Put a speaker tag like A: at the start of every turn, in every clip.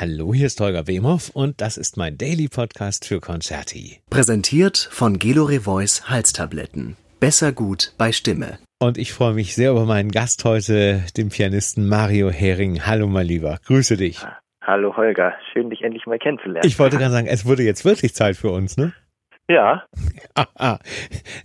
A: Hallo, hier ist Holger Wemhoff und das ist mein Daily Podcast für Concerti.
B: Präsentiert von Gelore Voice Halstabletten. Besser gut bei Stimme.
A: Und ich freue mich sehr über meinen Gast heute, den Pianisten Mario Hering. Hallo, mein Lieber. Grüße dich.
C: Hallo, Holger. Schön, dich endlich mal kennenzulernen.
A: Ich wollte gerade sagen, es wurde jetzt wirklich Zeit für uns, ne?
C: Ja.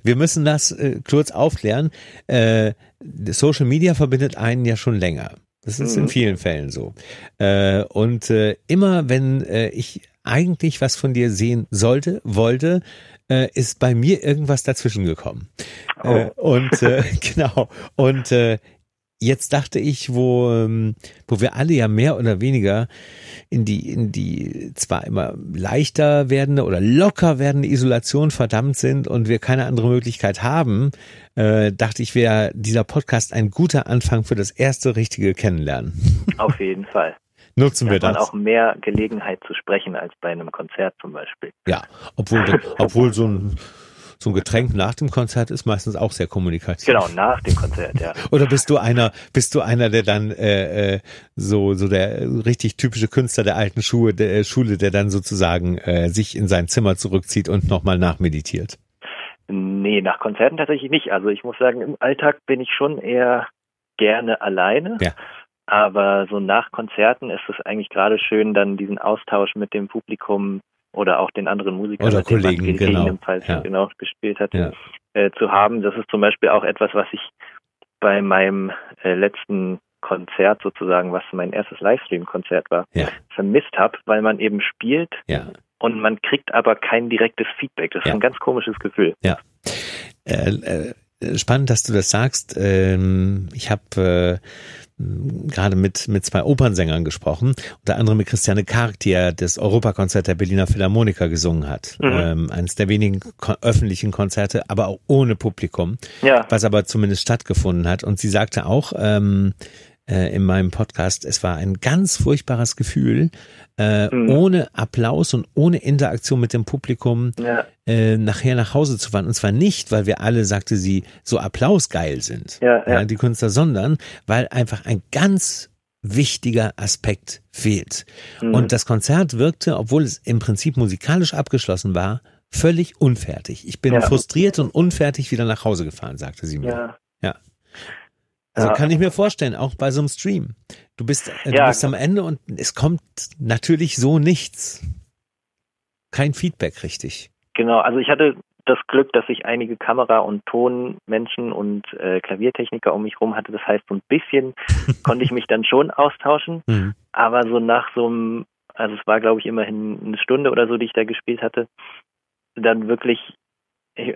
A: Wir müssen das äh, kurz aufklären. Äh, Social Media verbindet einen ja schon länger. Das ist mhm. in vielen Fällen so. Äh, und äh, immer wenn äh, ich eigentlich was von dir sehen sollte, wollte, äh, ist bei mir irgendwas dazwischen gekommen. Oh. Äh, und äh, genau. Und äh, jetzt dachte ich, wo, ähm, wo wir alle ja mehr oder weniger in die, in die zwar immer leichter werdende oder locker werdende Isolation verdammt sind und wir keine andere Möglichkeit haben, äh, dachte ich, wäre dieser Podcast ein guter Anfang für das erste richtige Kennenlernen.
C: Auf jeden Fall.
A: Nutzen wir das.
C: Man auch mehr Gelegenheit zu sprechen als bei einem Konzert zum Beispiel.
A: Ja, obwohl, obwohl so ein so ein Getränk nach dem Konzert ist meistens auch sehr kommunikativ.
C: Genau, nach dem Konzert, ja.
A: Oder bist du einer, bist du einer, der dann äh, äh, so so der richtig typische Künstler der alten Schuhe, der äh, Schule, der dann sozusagen äh, sich in sein Zimmer zurückzieht und nochmal nachmeditiert?
C: Nee, nach Konzerten tatsächlich nicht. Also ich muss sagen, im Alltag bin ich schon eher gerne alleine. Ja. Aber so nach Konzerten ist es eigentlich gerade schön, dann diesen Austausch mit dem Publikum oder auch den anderen Musikern,
A: oder Kollegen,
C: man
A: genau.
C: gegebenenfalls ja. genau gespielt hat, ja. äh, zu haben. Das ist zum Beispiel auch etwas, was ich bei meinem äh, letzten Konzert sozusagen, was mein erstes Livestream-Konzert war, ja. vermisst habe, weil man eben spielt und man kriegt aber kein direktes Feedback. Das ist ein ganz komisches Gefühl.
A: Ja. Äh, äh, spannend, dass du das sagst. Ähm, ich habe äh, gerade mit, mit zwei Opernsängern gesprochen, unter anderem mit Christiane Karg, die ja das Europakonzert der Berliner Philharmoniker gesungen hat. Mhm. Ähm, eines der wenigen ko öffentlichen Konzerte, aber auch ohne Publikum, ja. was aber zumindest stattgefunden hat. Und sie sagte auch, ähm, äh, in meinem Podcast, es war ein ganz furchtbares Gefühl, äh, mhm. ohne Applaus und ohne Interaktion mit dem Publikum ja. äh, nachher nach Hause zu fahren. Und zwar nicht, weil wir alle, sagte sie, so applausgeil sind, ja, ja. die Künstler, sondern weil einfach ein ganz wichtiger Aspekt fehlt. Mhm. Und das Konzert wirkte, obwohl es im Prinzip musikalisch abgeschlossen war, völlig unfertig. Ich bin frustriert und unfertig wieder nach Hause gefahren, sagte sie mir. Ja. Also ja. kann ich mir vorstellen, auch bei so einem Stream. Du bist, äh, du ja, bist am Ende und es kommt natürlich so nichts. Kein Feedback richtig.
C: Genau, also ich hatte das Glück, dass ich einige Kamera- und Tonmenschen und äh, Klaviertechniker um mich rum hatte. Das heißt, so ein bisschen konnte ich mich dann schon austauschen. Mhm. Aber so nach so einem, also es war glaube ich immerhin eine Stunde oder so, die ich da gespielt hatte, dann wirklich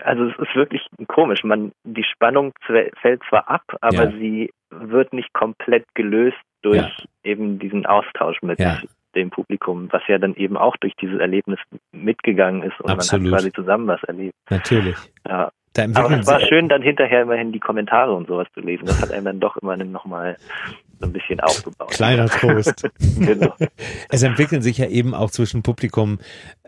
C: also es ist wirklich komisch. Man, die Spannung fällt zwar ab, aber ja. sie wird nicht komplett gelöst durch ja. eben diesen Austausch mit ja. dem Publikum, was ja dann eben auch durch dieses Erlebnis mitgegangen ist und Absolut. man hat quasi zusammen was erlebt.
A: Natürlich.
C: Ja. Aber es war schön, dann hinterher immerhin die Kommentare und sowas zu lesen. Das hat einem dann doch immerhin nochmal so ein bisschen aufgebaut.
A: Kleiner Trost. genau. Es entwickeln sich ja eben auch zwischen Publikum,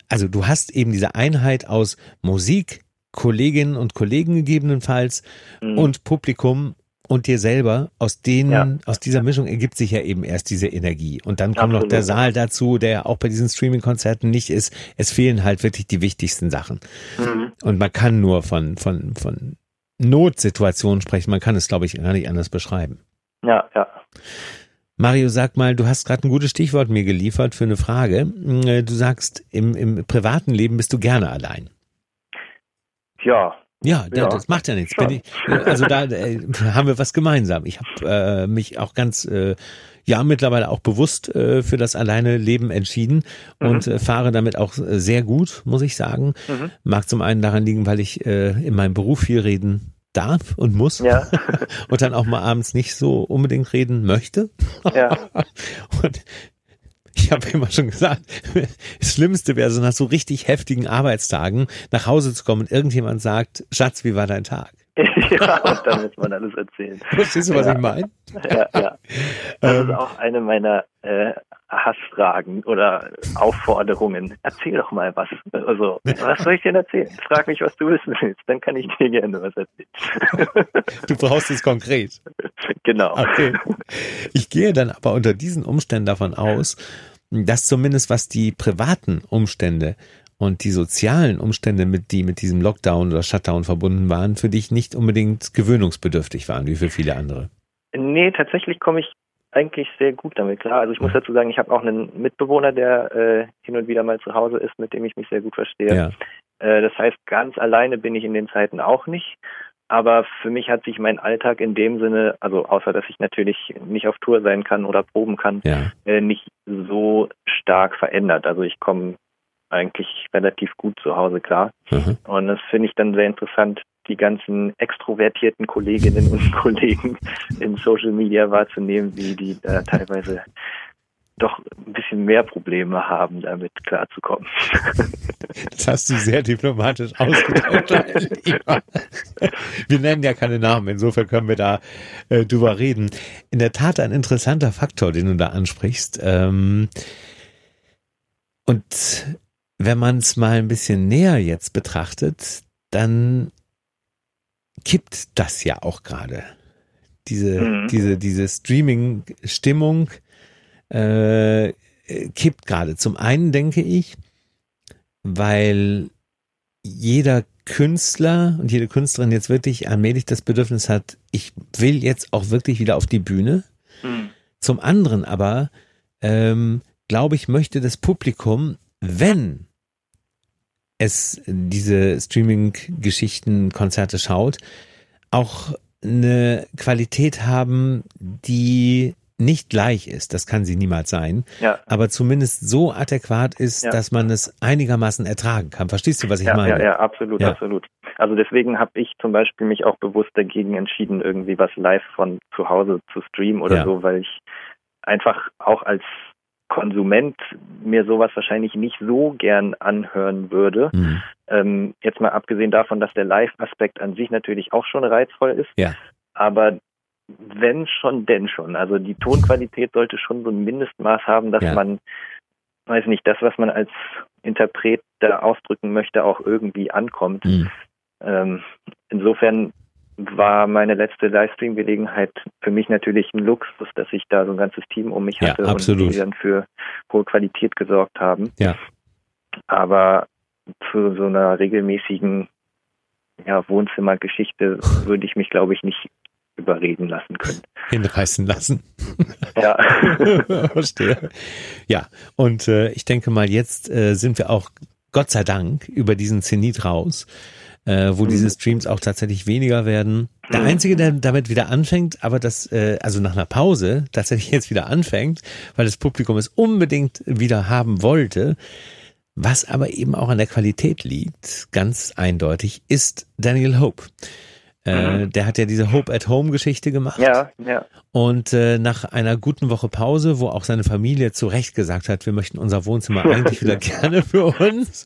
A: also du hast eben diese Einheit aus Musik, Kolleginnen und Kollegen gegebenenfalls mhm. und Publikum und dir selber, aus denen, ja. aus dieser Mischung ergibt sich ja eben erst diese Energie. Und dann kommt Absolut. noch der Saal dazu, der auch bei diesen Streaming-Konzerten nicht ist. Es fehlen halt wirklich die wichtigsten Sachen. Mhm. Und man kann nur von, von, von Notsituationen sprechen. Man kann es, glaube ich, gar nicht anders beschreiben.
C: Ja, ja.
A: Mario, sag mal, du hast gerade ein gutes Stichwort mir geliefert für eine Frage. Du sagst, im, im privaten Leben bist du gerne allein.
C: Ja.
A: Ja, ja. das macht ja nichts. Ich, also da äh, haben wir was gemeinsam. Ich habe äh, mich auch ganz äh, ja mittlerweile auch bewusst äh, für das alleine Leben entschieden und mhm. äh, fahre damit auch äh, sehr gut, muss ich sagen. Mhm. Mag zum einen daran liegen, weil ich äh, in meinem Beruf viel reden darf und muss ja. und dann auch mal abends nicht so unbedingt reden möchte. Ja. und ich habe immer schon gesagt, das Schlimmste wäre so nach so richtig heftigen Arbeitstagen nach Hause zu kommen und irgendjemand sagt, Schatz, wie war dein Tag?
C: ja, und dann muss man alles erzählen.
A: Verstehst du, was
C: ja.
A: ich meine?
C: Ja, ja. Das ähm, ist auch eine meiner äh, Hassfragen oder Aufforderungen. Erzähl doch mal was. Also, was soll ich denn erzählen? Frag mich, was du wissen willst, dann kann ich dir gerne was erzählen.
A: Du brauchst es konkret.
C: Genau.
A: Okay. Ich gehe dann aber unter diesen Umständen davon aus, dass zumindest was die privaten Umstände und die sozialen Umstände, mit die mit diesem Lockdown oder Shutdown verbunden waren, für dich nicht unbedingt gewöhnungsbedürftig waren, wie für viele andere.
C: Nee, tatsächlich komme ich eigentlich sehr gut damit klar. Also ich muss dazu sagen, ich habe auch einen Mitbewohner, der äh, hin und wieder mal zu Hause ist, mit dem ich mich sehr gut verstehe. Ja. Äh, das heißt, ganz alleine bin ich in den Zeiten auch nicht. Aber für mich hat sich mein Alltag in dem Sinne, also außer dass ich natürlich nicht auf Tour sein kann oder proben kann, ja. äh, nicht so stark verändert. Also ich komme eigentlich relativ gut zu Hause klar. Mhm. Und das finde ich dann sehr interessant, die ganzen extrovertierten Kolleginnen und Kollegen in Social Media wahrzunehmen, wie die da teilweise doch ein bisschen mehr Probleme haben, damit klarzukommen.
A: Das hast du sehr diplomatisch ausgedrückt. wir nennen ja keine Namen, insofern können wir da äh, drüber reden. In der Tat ein interessanter Faktor, den du da ansprichst. Ähm, und wenn man es mal ein bisschen näher jetzt betrachtet, dann kippt das ja auch gerade. Diese, mhm. diese, diese Streaming-Stimmung äh, kippt gerade. Zum einen denke ich, weil jeder Künstler und jede Künstlerin jetzt wirklich allmählich das Bedürfnis hat, ich will jetzt auch wirklich wieder auf die Bühne. Mhm. Zum anderen aber, ähm, glaube ich, möchte das Publikum, wenn es diese Streaming-Geschichten, Konzerte schaut, auch eine Qualität haben, die nicht gleich ist, das kann sie niemals sein, ja. aber zumindest so adäquat ist, ja. dass man es einigermaßen ertragen kann. Verstehst du, was ich
C: ja,
A: meine?
C: Ja, ja, absolut, absolut. Also deswegen habe ich zum Beispiel mich auch bewusst dagegen entschieden, irgendwie was live von zu Hause zu streamen oder so, weil ich einfach auch als Konsument mir sowas wahrscheinlich nicht so gern anhören würde. Mhm. Ähm, jetzt mal abgesehen davon, dass der Live-Aspekt an sich natürlich auch schon reizvoll ist. Ja. Aber wenn schon, denn schon. Also die Tonqualität sollte schon so ein Mindestmaß haben, dass ja. man, weiß nicht, das, was man als Interpret da ausdrücken möchte, auch irgendwie ankommt. Mhm. Ähm, insofern war meine letzte Livestream-Gelegenheit für mich natürlich ein Luxus, dass ich da so ein ganzes Team um mich hatte
A: ja, und die
C: dann für hohe Qualität gesorgt haben. Ja. Aber zu so einer regelmäßigen ja, Wohnzimmergeschichte würde ich mich, glaube ich, nicht überreden lassen können.
A: Hinreißen lassen. Ja. Verstehe. Ja, und äh, ich denke mal, jetzt äh, sind wir auch Gott sei Dank über diesen Zenit raus äh, wo mhm. diese Streams auch tatsächlich weniger werden. Der mhm. Einzige, der damit wieder anfängt, aber das, äh, also nach einer Pause tatsächlich jetzt wieder anfängt, weil das Publikum es unbedingt wieder haben wollte, was aber eben auch an der Qualität liegt, ganz eindeutig, ist Daniel Hope. Äh, mhm. Der hat ja diese Hope at Home Geschichte gemacht.
C: Ja, ja.
A: Und äh, nach einer guten Woche Pause, wo auch seine Familie zu Recht gesagt hat, wir möchten unser Wohnzimmer eigentlich wieder gerne für uns,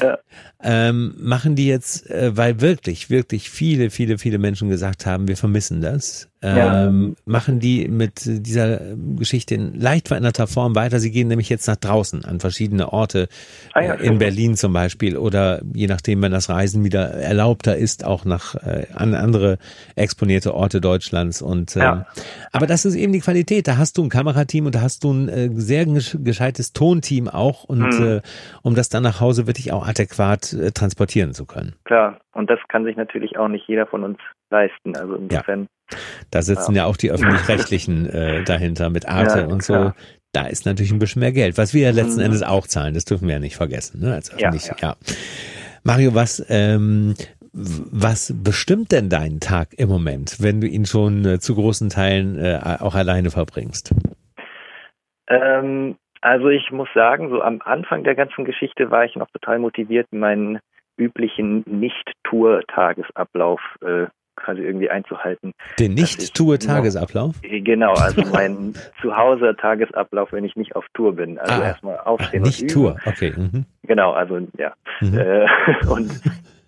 A: ja. ähm, machen die jetzt, äh, weil wirklich, wirklich viele, viele, viele Menschen gesagt haben, wir vermissen das, ähm, ja. machen die mit dieser Geschichte in leicht veränderter Form weiter. Sie gehen nämlich jetzt nach draußen an verschiedene Orte, ah, ja, äh, in Berlin zum Beispiel oder je nachdem, wenn das Reisen wieder erlaubter ist, auch nach äh, an andere exponierte Orte Deutschlands. Und äh, ja. aber das ist eben die Qualität. Da hast du ein Kamerateam und da hast du ein äh, sehr gescheites Tonteam auch und mhm. äh, um das dann nach Hause wirklich auch adäquat äh, transportieren zu können.
C: Klar, und das kann sich natürlich auch nicht jeder von uns leisten. Also insofern
A: da sitzen ja, ja auch die öffentlich-rechtlichen äh, dahinter mit Arte ja, und so. Klar. Da ist natürlich ein bisschen mehr Geld, was wir ja letzten mhm. Endes auch zahlen. Das dürfen wir ja nicht vergessen. Ne? Als öffentlich, ja, ja. Mario, was ähm, was bestimmt denn deinen Tag im Moment, wenn du ihn schon äh, zu großen Teilen äh, auch alleine verbringst?
C: Ähm, also ich muss sagen, so am Anfang der ganzen Geschichte war ich noch total motiviert, meinen üblichen Nicht-Tour-Tagesablauf äh, quasi irgendwie einzuhalten.
A: Den Nicht-Tour-Tagesablauf?
C: Genau, also mein Zuhause-Tagesablauf, wenn ich nicht auf Tour bin. Also ah, erstmal aufstehen
A: ach, Nicht Tour, okay. Mhm.
C: Genau, also ja. Mhm. Äh, und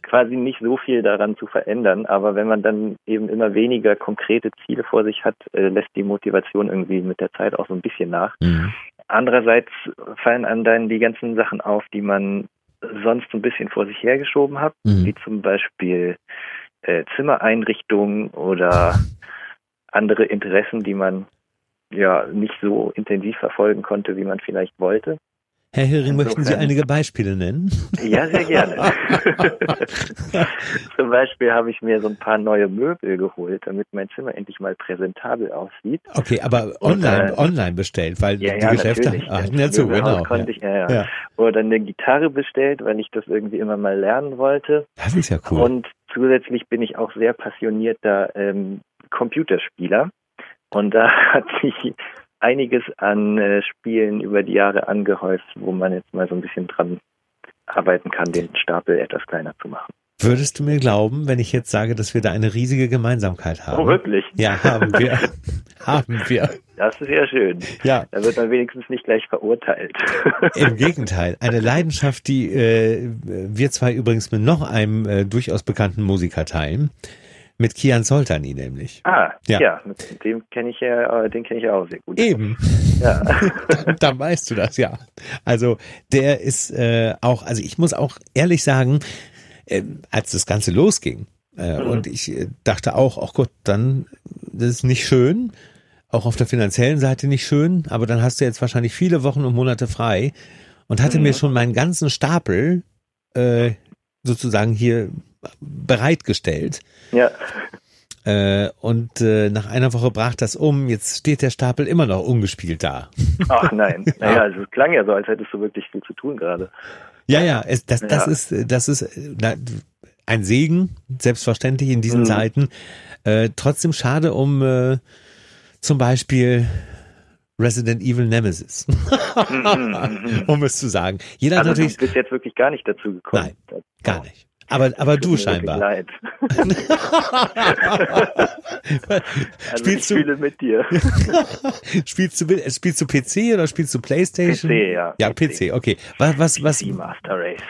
C: quasi nicht so viel daran zu verändern, aber wenn man dann eben immer weniger konkrete Ziele vor sich hat, äh, lässt die Motivation irgendwie mit der Zeit auch so ein bisschen nach. Mhm. Andererseits fallen einem dann die ganzen Sachen auf, die man sonst so ein bisschen vor sich hergeschoben hat, mhm. wie zum Beispiel äh, Zimmereinrichtungen oder andere Interessen, die man ja nicht so intensiv verfolgen konnte, wie man vielleicht wollte.
A: Herr Hering, möchten Sie einige Beispiele nennen?
C: Ja, sehr gerne. Zum Beispiel habe ich mir so ein paar neue Möbel geholt, damit mein Zimmer endlich mal präsentabel aussieht.
A: Okay, aber online, Und, äh, online bestellt, weil ja, die ja, Geschäfte hatten ja zu, genau.
C: Konnte Ich, ja, ja. Oder eine Gitarre bestellt, weil ich das irgendwie immer mal lernen wollte.
A: Das ist ja cool.
C: Und zusätzlich bin ich auch sehr passionierter ähm, Computerspieler. Und da hat sich einiges an äh, Spielen über die Jahre angehäuft, wo man jetzt mal so ein bisschen dran arbeiten kann, den Stapel etwas kleiner zu machen.
A: Würdest du mir glauben, wenn ich jetzt sage, dass wir da eine riesige Gemeinsamkeit haben?
C: Oh, wirklich?
A: Ja, haben wir. haben wir.
C: Das ist ja schön. Ja. Da wird man wenigstens nicht gleich verurteilt.
A: Im Gegenteil. Eine Leidenschaft, die äh, wir zwei übrigens mit noch einem äh, durchaus bekannten Musiker teilen. Mit Kian Soltani nämlich.
C: Ah, ja, ja mit dem kenne ich ja, äh, den kenne ich ja auch sehr gut.
A: Eben. Ja. da, da weißt du das, ja. Also der ist äh, auch, also ich muss auch ehrlich sagen, äh, als das Ganze losging, äh, mhm. und ich äh, dachte auch, ach Gott, dann, das ist nicht schön, auch auf der finanziellen Seite nicht schön, aber dann hast du jetzt wahrscheinlich viele Wochen und Monate frei und hatte mhm. mir schon meinen ganzen Stapel äh, sozusagen hier bereitgestellt.
C: Ja.
A: Äh, und äh, nach einer Woche brach das um. Jetzt steht der Stapel immer noch ungespielt da.
C: Ach nein. Naja, also es klang ja so, als hättest du wirklich viel zu tun gerade.
A: Ja, ja, es, das, das ja. ist, das ist na, ein Segen, selbstverständlich in diesen mhm. Zeiten. Äh, trotzdem schade um äh, zum Beispiel Resident Evil Nemesis. Mhm, um es zu sagen. Jeder
C: also
A: natürlich.
C: Du bist jetzt wirklich gar nicht dazu gekommen.
A: Nein, gar nicht. Aber, aber du scheinbar.
C: Leid. also spielst ich du, mit dir.
A: spielst du, spielst du PC oder spielst du Playstation?
C: PC, ja.
A: Ja, PC, okay. Was, was, was?
C: PC Master Race.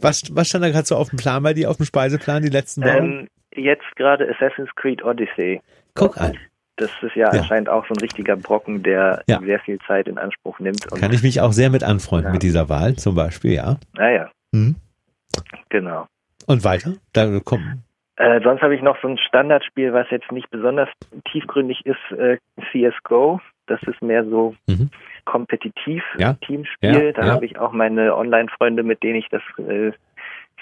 A: was, was stand da gerade so auf dem Plan bei dir, auf dem Speiseplan, die letzten Wochen? Ähm,
C: jetzt gerade Assassin's Creed Odyssey.
A: Guck an.
C: Das ist ja, ja, anscheinend auch so ein richtiger Brocken, der ja. sehr viel Zeit in Anspruch nimmt.
A: Kann ich mich auch sehr mit anfreunden ja. mit dieser Wahl, zum Beispiel, ja.
C: Naja. Mhm. Genau.
A: Und weiter? Da kommen.
C: Äh, sonst habe ich noch so ein Standardspiel, was jetzt nicht besonders tiefgründig ist, äh, CSGO. Das ist mehr so mhm. kompetitiv. Teamspiel. Da habe ich auch meine Online-Freunde, mit denen ich das äh,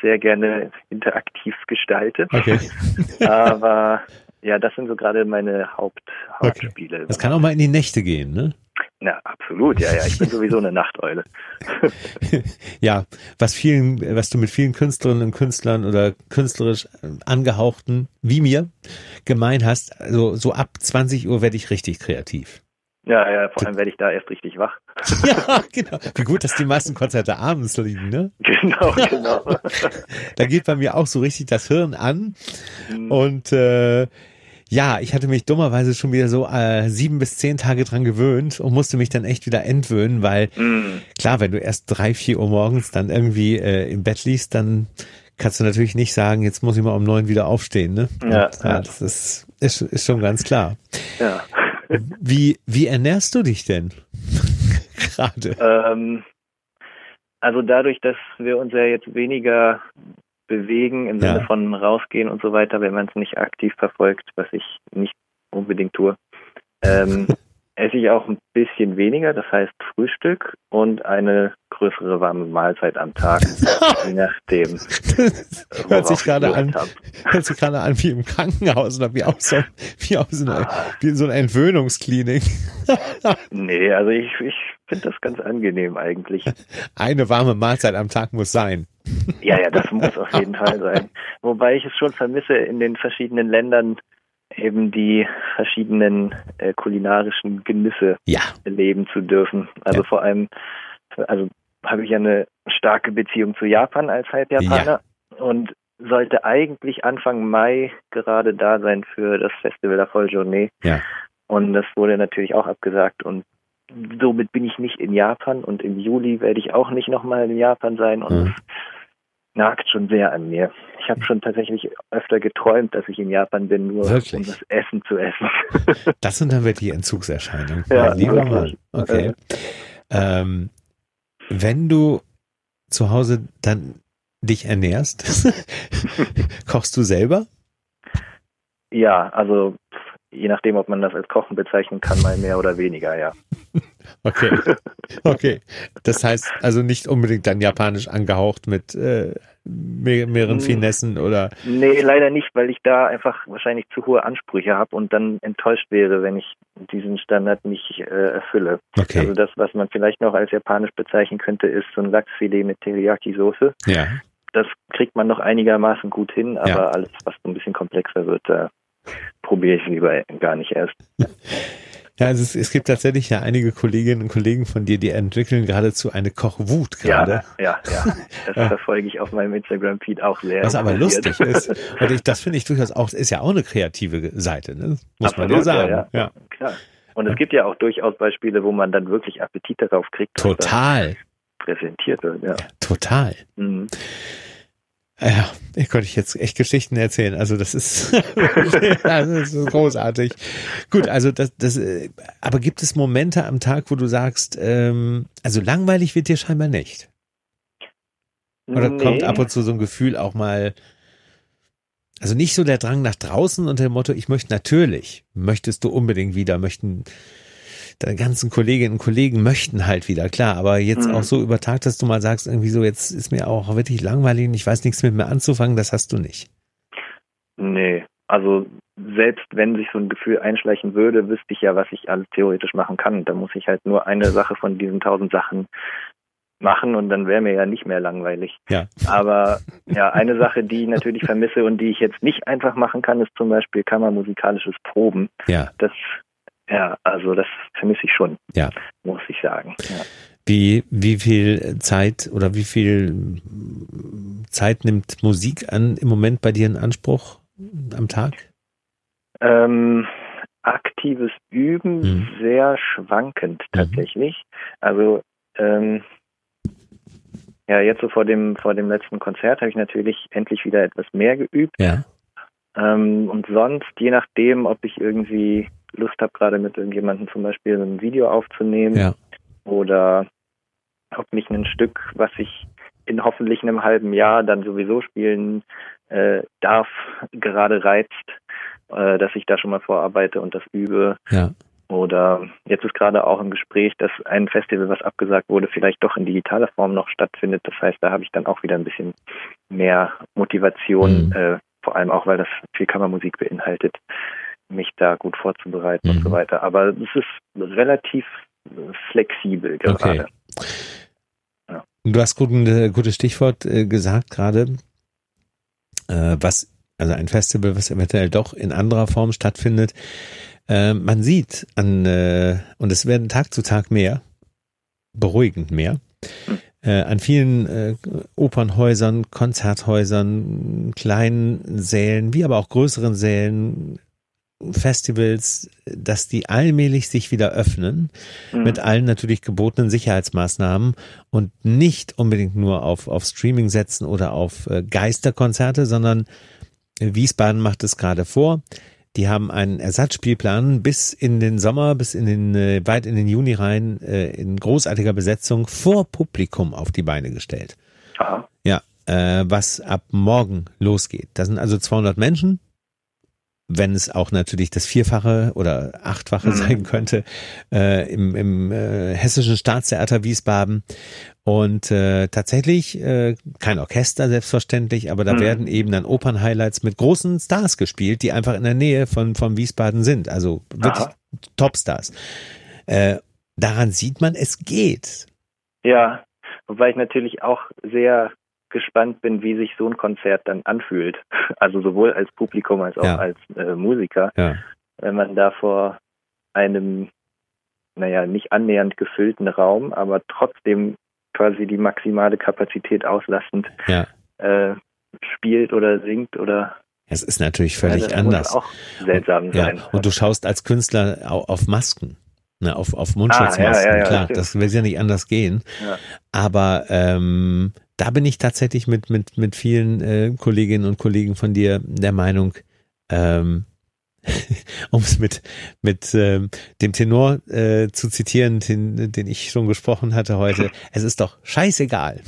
C: sehr gerne interaktiv gestalte.
A: Okay.
C: Aber ja, das sind so gerade meine Haupt Hauptspiele. Okay.
A: Das kann auch mal in die Nächte gehen, ne?
C: Na, absolut, ja, ja. Ich bin sowieso eine Nachteule.
A: ja, was vielen, was du mit vielen Künstlerinnen und Künstlern oder künstlerisch angehauchten, wie mir, gemein hast, also so ab 20 Uhr werde ich richtig kreativ.
C: Ja, ja, vor allem werde ich da erst richtig wach.
A: ja, genau. Wie gut, dass die meisten Konzerte abends liegen, ne?
C: Genau, genau.
A: da geht bei mir auch so richtig das Hirn an. Mhm. Und äh, ja, ich hatte mich dummerweise schon wieder so äh, sieben bis zehn Tage dran gewöhnt und musste mich dann echt wieder entwöhnen, weil mm. klar, wenn du erst drei, vier Uhr morgens dann irgendwie äh, im Bett liegst, dann kannst du natürlich nicht sagen, jetzt muss ich mal um neun wieder aufstehen, ne?
C: Ja,
A: und, ja. das ist, ist, ist schon ganz klar.
C: Ja.
A: Wie, wie ernährst du dich denn gerade?
C: Ähm, also dadurch, dass wir uns ja jetzt weniger bewegen im ja. Sinne von rausgehen und so weiter, wenn man es nicht aktiv verfolgt, was ich nicht unbedingt tue. Ähm, esse ich auch ein bisschen weniger, das heißt Frühstück und eine größere warme Mahlzeit am Tag, je nachdem.
A: hört sich gerade an, hört sich gerade an wie im Krankenhaus oder wie aus so, wie aus einer, wie in so einer Entwöhnungsklinik.
C: nee, also ich, ich finde das ganz angenehm eigentlich.
A: Eine warme Mahlzeit am Tag muss sein.
C: Ja, ja, das muss auf jeden Fall sein. Wobei ich es schon vermisse in den verschiedenen Ländern, eben die verschiedenen äh, kulinarischen Genüsse
A: ja.
C: erleben zu dürfen. Also ja. vor allem, also habe ich ja eine starke Beziehung zu Japan als Halbjapaner ja. und sollte eigentlich Anfang Mai gerade da sein für das Festival der Volljournée.
A: Ja.
C: Und das wurde natürlich auch abgesagt und somit bin ich nicht in Japan und im Juli werde ich auch nicht nochmal in Japan sein und mhm nagt schon sehr an mir. Ich habe schon tatsächlich öfter geträumt, dass ich in Japan bin, nur
A: wirklich?
C: um das Essen zu essen.
A: das sind dann wirklich Entzugserscheinungen.
C: Ja,
A: lieber Mann. Okay. Ähm, wenn du zu Hause dann dich ernährst, kochst du selber?
C: Ja, also je nachdem, ob man das als Kochen bezeichnen kann, mal mehr oder weniger, ja.
A: Okay. Okay. Das heißt also nicht unbedingt dann japanisch angehaucht mit äh, mehr, mehreren hm. Finessen oder?
C: Nee, leider nicht, weil ich da einfach wahrscheinlich zu hohe Ansprüche habe und dann enttäuscht wäre, wenn ich diesen Standard nicht äh, erfülle. Okay. Also das, was man vielleicht noch als japanisch bezeichnen könnte, ist so ein Lachsfilet mit Teriyaki-Soße.
A: Ja.
C: Das kriegt man noch einigermaßen gut hin, aber ja. alles, was so ein bisschen komplexer wird, da probiere ich lieber gar nicht erst.
A: Ja, also es, es gibt tatsächlich ja einige Kolleginnen und Kollegen von dir, die entwickeln geradezu eine Kochwut gerade.
C: Ja, ja, ja. Das verfolge ich auf meinem Instagram-Feed auch sehr.
A: Was aber lustig ist. Und ich, das finde ich durchaus auch, ist ja auch eine kreative Seite, ne? muss Absolut, man ja sagen. Ja, ja. ja.
C: Klar. Und es gibt ja auch durchaus Beispiele, wo man dann wirklich Appetit darauf kriegt.
A: Total.
C: Präsentiert wird, ja.
A: Total. Mhm. Ja, ich könnte ich jetzt echt Geschichten erzählen. Also das ist, das ist großartig. Gut, also das, das, aber gibt es Momente am Tag, wo du sagst, ähm, also langweilig wird dir scheinbar nicht? Oder nee. kommt ab und zu so ein Gefühl auch mal, also nicht so der Drang nach draußen unter dem Motto, ich möchte natürlich, möchtest du unbedingt wieder, möchten deine ganzen Kolleginnen und Kollegen möchten halt wieder, klar, aber jetzt mhm. auch so über Tag, dass du mal sagst, irgendwie so, jetzt ist mir auch wirklich langweilig und ich weiß nichts mit mir anzufangen, das hast du nicht.
C: Nee, also selbst wenn sich so ein Gefühl einschleichen würde, wüsste ich ja, was ich alles theoretisch machen kann. Da muss ich halt nur eine Sache von diesen tausend Sachen machen und dann wäre mir ja nicht mehr langweilig.
A: Ja.
C: Aber ja, eine Sache, die ich natürlich vermisse und die ich jetzt nicht einfach machen kann, ist zum Beispiel kammermusikalisches Proben.
A: Ja.
C: Das ja, also das vermisse ich schon.
A: Ja.
C: Muss ich sagen. Ja.
A: Wie, wie viel Zeit oder wie viel Zeit nimmt Musik an im Moment bei dir in Anspruch am Tag?
C: Ähm, aktives Üben mhm. sehr schwankend mhm. tatsächlich. Mhm. Also ähm, ja, jetzt so vor dem vor dem letzten Konzert habe ich natürlich endlich wieder etwas mehr geübt.
A: Ja.
C: Ähm, und sonst, je nachdem, ob ich irgendwie Lust habe, gerade mit irgendjemandem zum Beispiel ein Video aufzunehmen
A: ja.
C: oder ob mich ein Stück, was ich in hoffentlich einem halben Jahr dann sowieso spielen äh, darf, gerade reizt, äh, dass ich da schon mal vorarbeite und das übe.
A: Ja.
C: Oder jetzt ist gerade auch im Gespräch, dass ein Festival, was abgesagt wurde, vielleicht doch in digitaler Form noch stattfindet. Das heißt, da habe ich dann auch wieder ein bisschen mehr Motivation, mhm. äh, vor allem auch, weil das viel Kammermusik beinhaltet, mich da gut vorzubereiten mhm. und so mhm. weiter. Aber es ist relativ flexibel gerade. Okay.
A: Ja. Du hast gut, ein äh, gutes Stichwort äh, gesagt gerade, äh, was also ein Festival, was eventuell doch in anderer Form stattfindet. Äh, man sieht an äh, und es werden Tag zu Tag mehr, beruhigend mehr. Hm. Äh, an vielen äh, Opernhäusern, Konzerthäusern, kleinen Sälen, wie aber auch größeren Sälen, Festivals, dass die allmählich sich wieder öffnen, mhm. mit allen natürlich gebotenen Sicherheitsmaßnahmen und nicht unbedingt nur auf, auf Streaming setzen oder auf äh, Geisterkonzerte, sondern Wiesbaden macht es gerade vor. Die haben einen Ersatzspielplan bis in den Sommer, bis in den äh, weit in den Juni rein äh, in großartiger Besetzung vor Publikum auf die Beine gestellt.
C: Aha.
A: Ja, äh, was ab morgen losgeht. Da sind also 200 Menschen, wenn es auch natürlich das Vierfache oder Achtfache mhm. sein könnte, äh, im, im äh, Hessischen Staatstheater Wiesbaden. Und äh, tatsächlich äh, kein Orchester selbstverständlich, aber da mhm. werden eben dann Opern-Highlights mit großen Stars gespielt, die einfach in der Nähe von, von Wiesbaden sind. Also wirklich Aha. Topstars. Äh, daran sieht man, es geht.
C: Ja, wobei ich natürlich auch sehr gespannt bin, wie sich so ein Konzert dann anfühlt. Also sowohl als Publikum als auch ja. als äh, Musiker.
A: Ja.
C: Wenn man da vor einem, naja, nicht annähernd gefüllten Raum, aber trotzdem quasi die maximale Kapazität auslastend
A: ja.
C: äh, spielt oder singt oder
A: es ist natürlich völlig also, anders.
C: Auch seltsam sein.
A: Ja, und du schaust als Künstler auf Masken. Ne, auf, auf Mundschutzmasken, ah, ja, ja, klar, das will ja nicht anders gehen. Aber ähm, da bin ich tatsächlich mit, mit, mit vielen äh, Kolleginnen und Kollegen von dir der Meinung, ähm, um es mit, mit ähm, dem Tenor äh, zu zitieren, den, den ich schon gesprochen hatte heute, es ist doch scheißegal,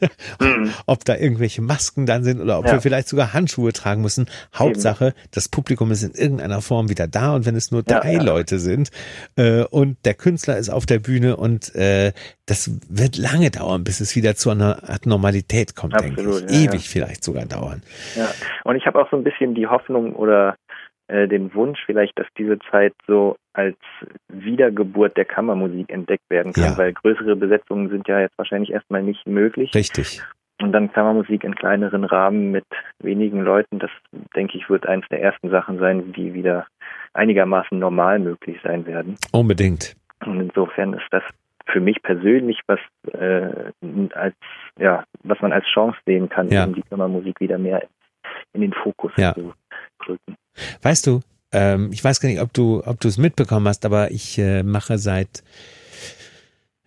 A: mhm. ob da irgendwelche Masken dann sind oder ob ja. wir vielleicht sogar Handschuhe tragen müssen. Hauptsache, Eben. das Publikum ist in irgendeiner Form wieder da und wenn es nur drei ja, Leute sind äh, und der Künstler ist auf der Bühne und äh, das wird lange dauern, bis es wieder zu einer Art Normalität kommt, Absolut, denke ich. Ewig vielleicht sogar dauern.
C: Ja, und ich habe auch so ein bisschen die Hoffnung oder äh, den Wunsch vielleicht, dass diese Zeit so als Wiedergeburt der Kammermusik entdeckt werden kann, ja. weil größere Besetzungen sind ja jetzt wahrscheinlich erstmal nicht möglich.
A: Richtig.
C: Und dann Kammermusik in kleineren Rahmen mit wenigen Leuten, das denke ich, wird eines der ersten Sachen sein, die wieder einigermaßen normal möglich sein werden.
A: Unbedingt.
C: Und insofern ist das für mich persönlich was äh, als ja was man als Chance sehen kann, ja. um die Kammermusik wieder mehr in den Fokus
A: ja. zu rücken. Weißt du, ähm, ich weiß gar nicht, ob du, ob du es mitbekommen hast, aber ich äh, mache seit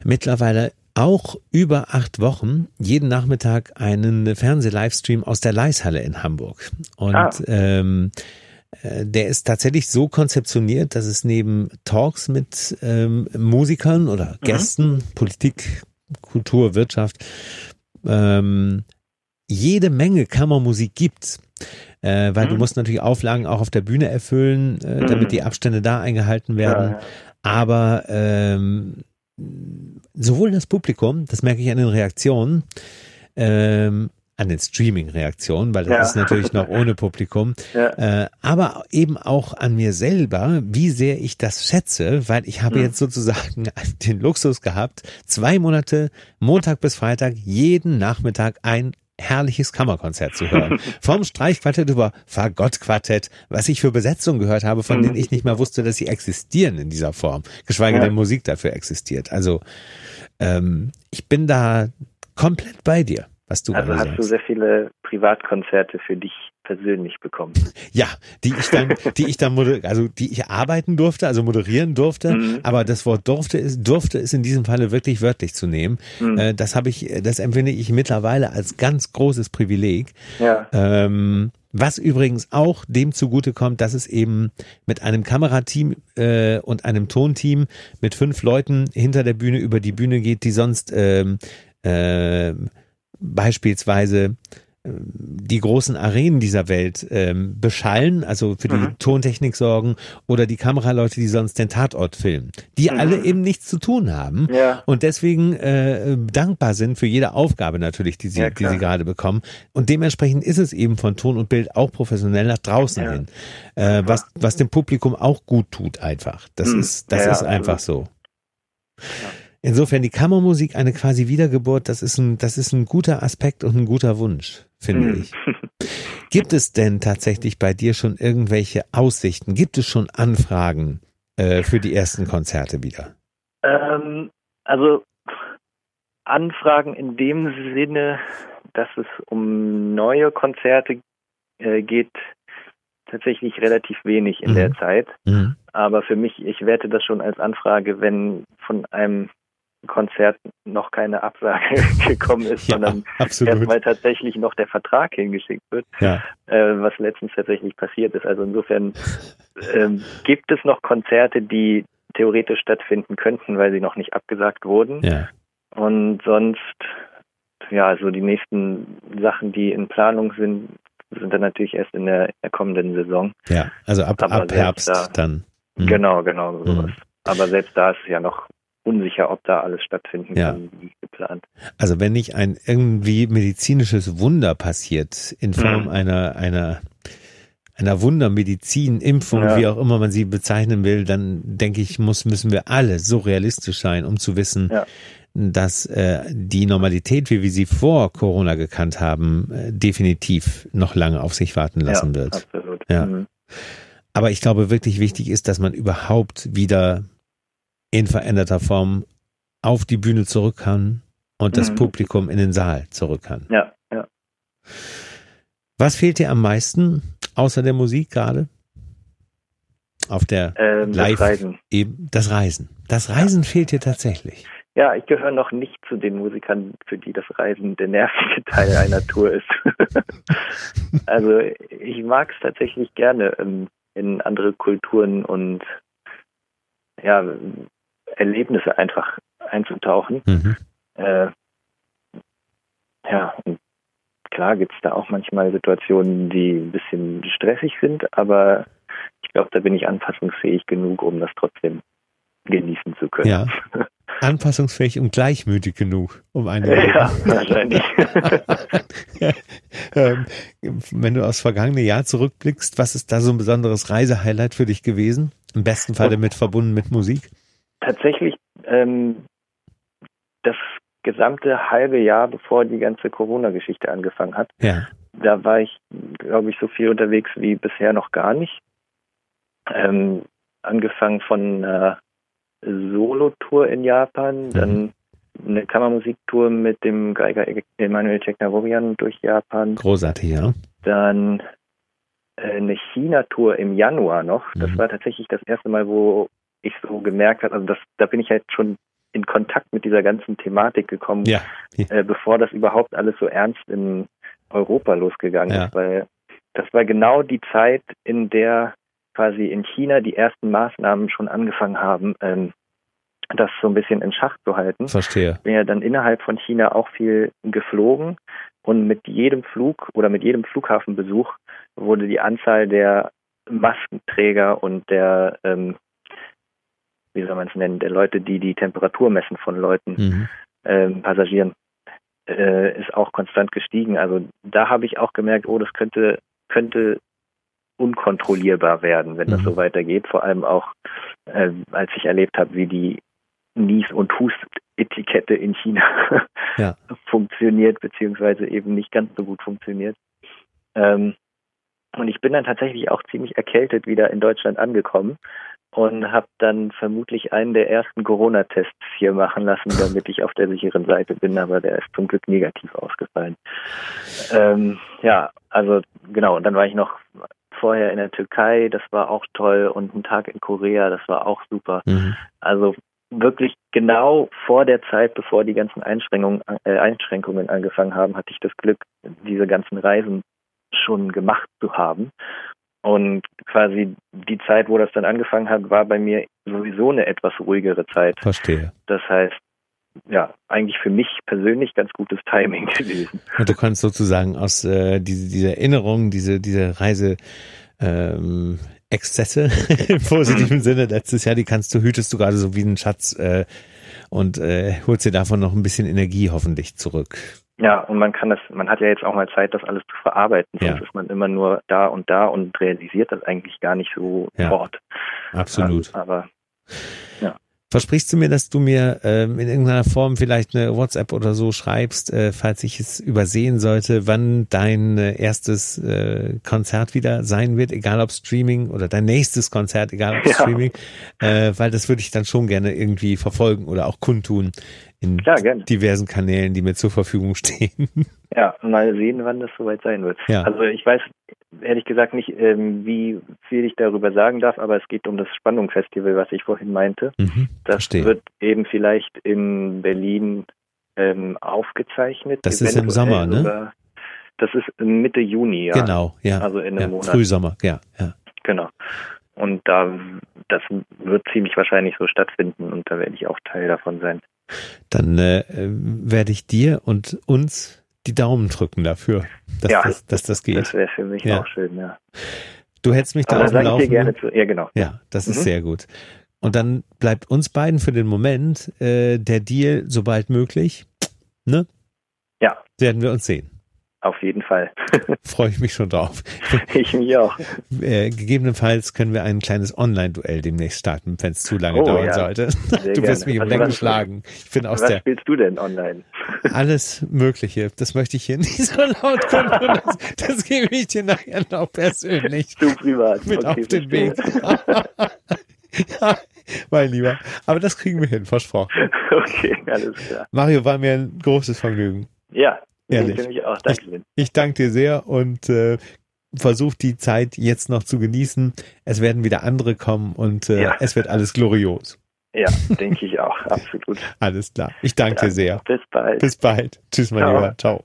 A: mittlerweile auch über acht Wochen jeden Nachmittag einen Fernseh-Livestream aus der Leishalle in Hamburg. Und ah. ähm, äh, der ist tatsächlich so konzeptioniert, dass es neben Talks mit ähm, Musikern oder mhm. Gästen, mhm. Politik, Kultur, Wirtschaft, ähm, jede Menge Kammermusik gibt äh, weil mhm. du musst natürlich Auflagen auch auf der Bühne erfüllen, äh, damit mhm. die Abstände da eingehalten werden. Ja. Aber ähm, sowohl das Publikum, das merke ich an den Reaktionen, ähm, an den Streaming-Reaktionen, weil das ja. ist natürlich noch ohne Publikum, ja. äh, aber eben auch an mir selber, wie sehr ich das schätze, weil ich habe mhm. jetzt sozusagen den Luxus gehabt, zwei Monate, Montag bis Freitag, jeden Nachmittag ein herrliches Kammerkonzert zu hören. Vom Streichquartett über Fagottquartett, was ich für Besetzungen gehört habe, von denen ich nicht mal wusste, dass sie existieren in dieser Form, geschweige ja. denn Musik dafür existiert. Also ähm, ich bin da komplett bei dir was du
C: also hast sagst. du sehr viele Privatkonzerte für dich persönlich bekommen.
A: Ja, die ich dann, die ich dann also die ich arbeiten durfte, also moderieren durfte, mhm. aber das Wort durfte ist, durfte ist in diesem Falle wirklich wörtlich zu nehmen. Mhm. Äh, das habe ich, das empfinde ich mittlerweile als ganz großes Privileg. Ja. Ähm, was übrigens auch dem zugute kommt, dass es eben mit einem Kamerateam äh, und einem Tonteam mit fünf Leuten hinter der Bühne über die Bühne geht, die sonst ähm, äh, beispielsweise äh, die großen Arenen dieser Welt ähm, beschallen, also für die mhm. Tontechnik sorgen oder die Kameraleute, die sonst den Tatort filmen, die mhm. alle eben nichts zu tun haben ja. und deswegen äh, dankbar sind für jede Aufgabe natürlich, die sie, ja, die sie gerade bekommen. Und dementsprechend ist es eben von Ton und Bild auch professionell nach draußen ja. hin, äh, was was dem Publikum auch gut tut einfach. Das mhm. ist das ist einfach so. Insofern die Kammermusik eine quasi Wiedergeburt, das ist ein, das ist ein guter Aspekt und ein guter Wunsch, finde mhm. ich. Gibt es denn tatsächlich bei dir schon irgendwelche Aussichten? Gibt es schon Anfragen äh, für die ersten Konzerte wieder?
C: Ähm, also Anfragen in dem Sinne, dass es um neue Konzerte äh, geht, tatsächlich relativ wenig in mhm. der Zeit. Mhm. Aber für mich, ich werte das schon als Anfrage, wenn von einem Konzert noch keine Absage gekommen ist, ja, sondern erstmal tatsächlich noch der Vertrag hingeschickt wird, ja. äh, was letztens tatsächlich passiert ist. Also insofern äh, gibt es noch Konzerte, die theoretisch stattfinden könnten, weil sie noch nicht abgesagt wurden. Ja. Und sonst, ja, so die nächsten Sachen, die in Planung sind, sind dann natürlich erst in der, kommenden Saison.
A: Ja, also ab, ab Herbst da, dann.
C: Mhm. Genau, genau, sowas. Mhm. Aber selbst da ist es ja noch unsicher, ob da alles stattfinden ja. kann, wie geplant.
A: Also wenn nicht ein irgendwie medizinisches Wunder passiert in Form mhm. einer, einer, einer Wundermedizin, Impfung, ja. wie auch immer man sie bezeichnen will, dann denke ich, muss, müssen wir alle so realistisch sein, um zu wissen, ja. dass äh, die Normalität, wie wir sie vor Corona gekannt haben, äh, definitiv noch lange auf sich warten lassen wird. Absolut. Ja. Mhm. Aber ich glaube, wirklich wichtig ist, dass man überhaupt wieder in veränderter Form auf die Bühne zurück kann und das mhm. Publikum in den Saal zurück kann.
C: Ja, ja.
A: Was fehlt dir am meisten außer der Musik gerade? Auf der ähm, Live das Reisen. Eben das Reisen. Das Reisen ja. fehlt dir tatsächlich.
C: Ja, ich gehöre noch nicht zu den Musikern, für die das Reisen der nervige Teil einer Tour ist. also ich mag es tatsächlich gerne, ähm, in andere Kulturen und ja, Erlebnisse einfach einzutauchen. Mhm. Äh, ja, und klar gibt es da auch manchmal Situationen, die ein bisschen stressig sind, aber ich glaube, da bin ich anpassungsfähig genug, um das trotzdem genießen zu können.
A: Ja. Anpassungsfähig und gleichmütig genug, um eine.
C: Ja, wahrscheinlich.
A: ähm, wenn du aufs vergangene Jahr zurückblickst, was ist da so ein besonderes Reisehighlight für dich gewesen? Im besten Fall damit verbunden mit Musik?
C: Tatsächlich ähm, das gesamte halbe Jahr, bevor die ganze Corona-Geschichte angefangen hat.
A: Ja.
C: Da war ich, glaube ich, so viel unterwegs wie bisher noch gar nicht. Ähm, angefangen von einer Solo-Tour in Japan, mhm. dann eine Kammermusiktour mit dem Geiger Emanuel Ceknavorian durch Japan.
A: Großartig, ja.
C: Dann äh, eine China-Tour im Januar noch. Das mhm. war tatsächlich das erste Mal, wo ich so gemerkt habe, also das, da bin ich halt schon in Kontakt mit dieser ganzen Thematik gekommen,
A: ja.
C: äh, bevor das überhaupt alles so ernst in Europa losgegangen ja. ist, weil das war genau die Zeit, in der quasi in China die ersten Maßnahmen schon angefangen haben, ähm, das so ein bisschen in Schach zu halten.
A: Verstehe.
C: Bin ja dann innerhalb von China auch viel geflogen und mit jedem Flug oder mit jedem Flughafenbesuch wurde die Anzahl der Maskenträger und der ähm, wie soll man es nennen, der Leute, die die Temperatur messen von Leuten, mhm. ähm, Passagieren, äh, ist auch konstant gestiegen. Also da habe ich auch gemerkt, oh, das könnte, könnte unkontrollierbar werden, wenn das so mhm. weitergeht. Vor allem auch, äh, als ich erlebt habe, wie die Nies- und Hust-Etikette in China ja. funktioniert, beziehungsweise eben nicht ganz so gut funktioniert. Ähm, und ich bin dann tatsächlich auch ziemlich erkältet wieder in Deutschland angekommen und habe dann vermutlich einen der ersten Corona-Tests hier machen lassen, damit ich auf der sicheren Seite bin, aber der ist zum Glück negativ ausgefallen. Ähm, ja, also genau, und dann war ich noch vorher in der Türkei, das war auch toll, und einen Tag in Korea, das war auch super. Mhm. Also wirklich genau vor der Zeit, bevor die ganzen Einschränkungen, äh, Einschränkungen angefangen haben, hatte ich das Glück, diese ganzen Reisen schon gemacht zu haben und quasi die Zeit, wo das dann angefangen hat, war bei mir sowieso eine etwas ruhigere Zeit.
A: Verstehe.
C: Das heißt, ja, eigentlich für mich persönlich ganz gutes Timing gewesen.
A: Und du kannst sozusagen aus äh, diese, diese Erinnerung, diese, diese Reise ähm, Exzesse im positiven. Sinne letztes Jahr, die kannst du, hütest du gerade so wie einen Schatz äh, und äh, holst dir davon noch ein bisschen Energie hoffentlich zurück.
C: Ja, und man kann das, man hat ja jetzt auch mal Zeit, das alles zu verarbeiten. Sonst ja. ist man immer nur da und da und realisiert das eigentlich gar nicht so
A: ja,
C: fort.
A: Absolut.
C: Ähm, aber ja.
A: Versprichst du mir, dass du mir ähm, in irgendeiner Form vielleicht eine WhatsApp oder so schreibst, äh, falls ich es übersehen sollte, wann dein äh, erstes äh, Konzert wieder sein wird, egal ob Streaming oder dein nächstes Konzert, egal ob ja. Streaming, äh, weil das würde ich dann schon gerne irgendwie verfolgen oder auch kundtun in Klar, diversen Kanälen, die mir zur Verfügung stehen.
C: Ja, mal sehen, wann das soweit sein wird.
A: Ja.
C: Also ich weiß ehrlich gesagt nicht, ähm, wie viel ich darüber sagen darf, aber es geht um das Spannungsfestival, was ich vorhin meinte.
A: Mhm,
C: das
A: verstehe.
C: wird eben vielleicht in Berlin ähm, aufgezeichnet.
A: Das ist im Sommer, ne?
C: Das ist Mitte Juni, ja.
A: Genau, ja.
C: Also in einem
A: ja,
C: Monat.
A: Frühsommer, ja, ja.
C: Genau. Und da, das wird ziemlich wahrscheinlich so stattfinden und da werde ich auch Teil davon sein.
A: Dann äh, werde ich dir und uns die Daumen drücken dafür, dass, ja, das, dass das geht.
C: Das wäre für mich ja. auch schön, ja.
A: Du hältst mich da auf dem Laufenden.
C: gerne zu, ja, genau.
A: Ja, das ist mhm. sehr gut. Und dann bleibt uns beiden für den Moment äh, der Deal sobald möglich. Ne?
C: Ja.
A: Werden wir uns sehen.
C: Auf jeden Fall.
A: Freue ich mich schon drauf.
C: Ich mich auch.
A: Äh, gegebenenfalls können wir ein kleines Online-Duell demnächst starten, wenn es zu lange oh, dauern ja. sollte. Sehr du wirst mich im Lenken schlagen. Ich bin aus
C: was
A: der.
C: spielst du denn online?
A: Alles Mögliche. Das möchte ich hier nicht so laut können. Das, das gebe ich dir nachher noch persönlich.
C: Du privat.
A: Mit okay, auf den Weg. ja, mein Lieber. Aber das kriegen wir hin, versprochen.
C: Okay, alles klar.
A: Mario, war mir ein großes Vergnügen.
C: Ja,
A: Ehrlich.
C: Ich, auch. Danke,
A: ich, ich danke dir sehr und äh, versuch die Zeit jetzt noch zu genießen. Es werden wieder andere kommen und äh, ja. es wird alles glorios.
C: Ja, denke ich auch, absolut.
A: Alles klar. Ich danke dir sehr.
C: Bis bald.
A: Bis bald. Tschüss, mein Ciao. Lieber. Ciao.